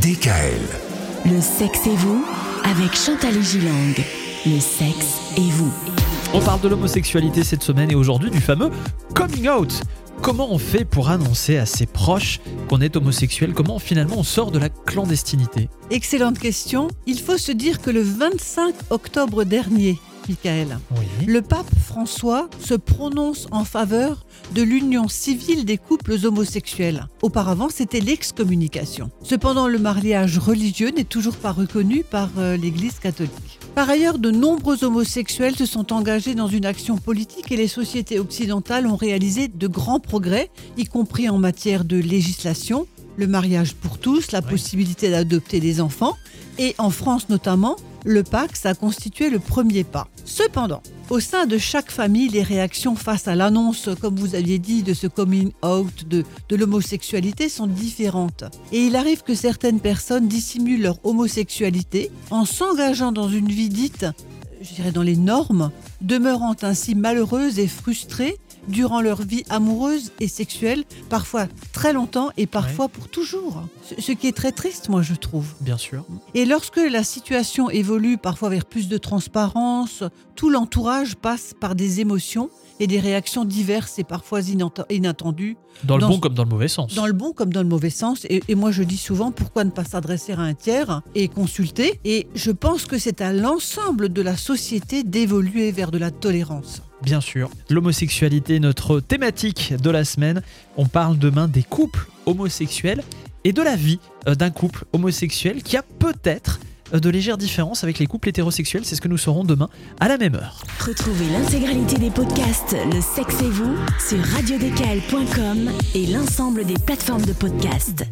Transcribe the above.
DKL. Le sexe et vous avec Chantal Gilang. Le sexe et vous. On parle de l'homosexualité cette semaine et aujourd'hui du fameux coming out. Comment on fait pour annoncer à ses proches qu'on est homosexuel? Comment finalement on sort de la clandestinité? Excellente question. Il faut se dire que le 25 octobre dernier, Michael, Oui. le pape François se prononce en faveur de l'union civile des couples homosexuels. Auparavant, c'était l'excommunication. Cependant, le mariage religieux n'est toujours pas reconnu par euh, l'Église catholique. Par ailleurs, de nombreux homosexuels se sont engagés dans une action politique et les sociétés occidentales ont réalisé de grands progrès, y compris en matière de législation, le mariage pour tous, la possibilité d'adopter des enfants, et en France notamment, le Pax a constitué le premier pas. Cependant, au sein de chaque famille, les réactions face à l'annonce, comme vous aviez dit, de ce coming out de, de l'homosexualité sont différentes. Et il arrive que certaines personnes dissimulent leur homosexualité en s'engageant dans une vie dite, je dirais dans les normes, demeurant ainsi malheureuses et frustrées durant leur vie amoureuse et sexuelle, parfois très longtemps et parfois pour toujours. Ce- qui est très triste, moi, je trouve. Bien sûr. Et lorsque la situation évolue parfois vers plus de transparence, tout l'entourage passe par des émotions et des réactions diverses et parfois inattendues, Dans le Dans bon comme dans le mauvais sens. dans le bon comme dans le mauvais sens. Et, et moi je dis souvent pourquoi ne pas s'adresser à un tiers et consulter? Et je pense que c'est à l'ensemble de la société d'évoluer vers de la tolérance. Bien sûr. L'homosexualité notre thématique de la semaine. On parle demain des couples homosexuels et de la vie euh, d'un couple homosexuel qui a peut-être euh, de légères différences avec les couples hétérosexuels. C'est ce que nous saurons demain à la même heure. Retrouvez l'intégralité des podcasts Le sexe et vous sur radiodécal.com et l'ensemble des plateformes de podcasts.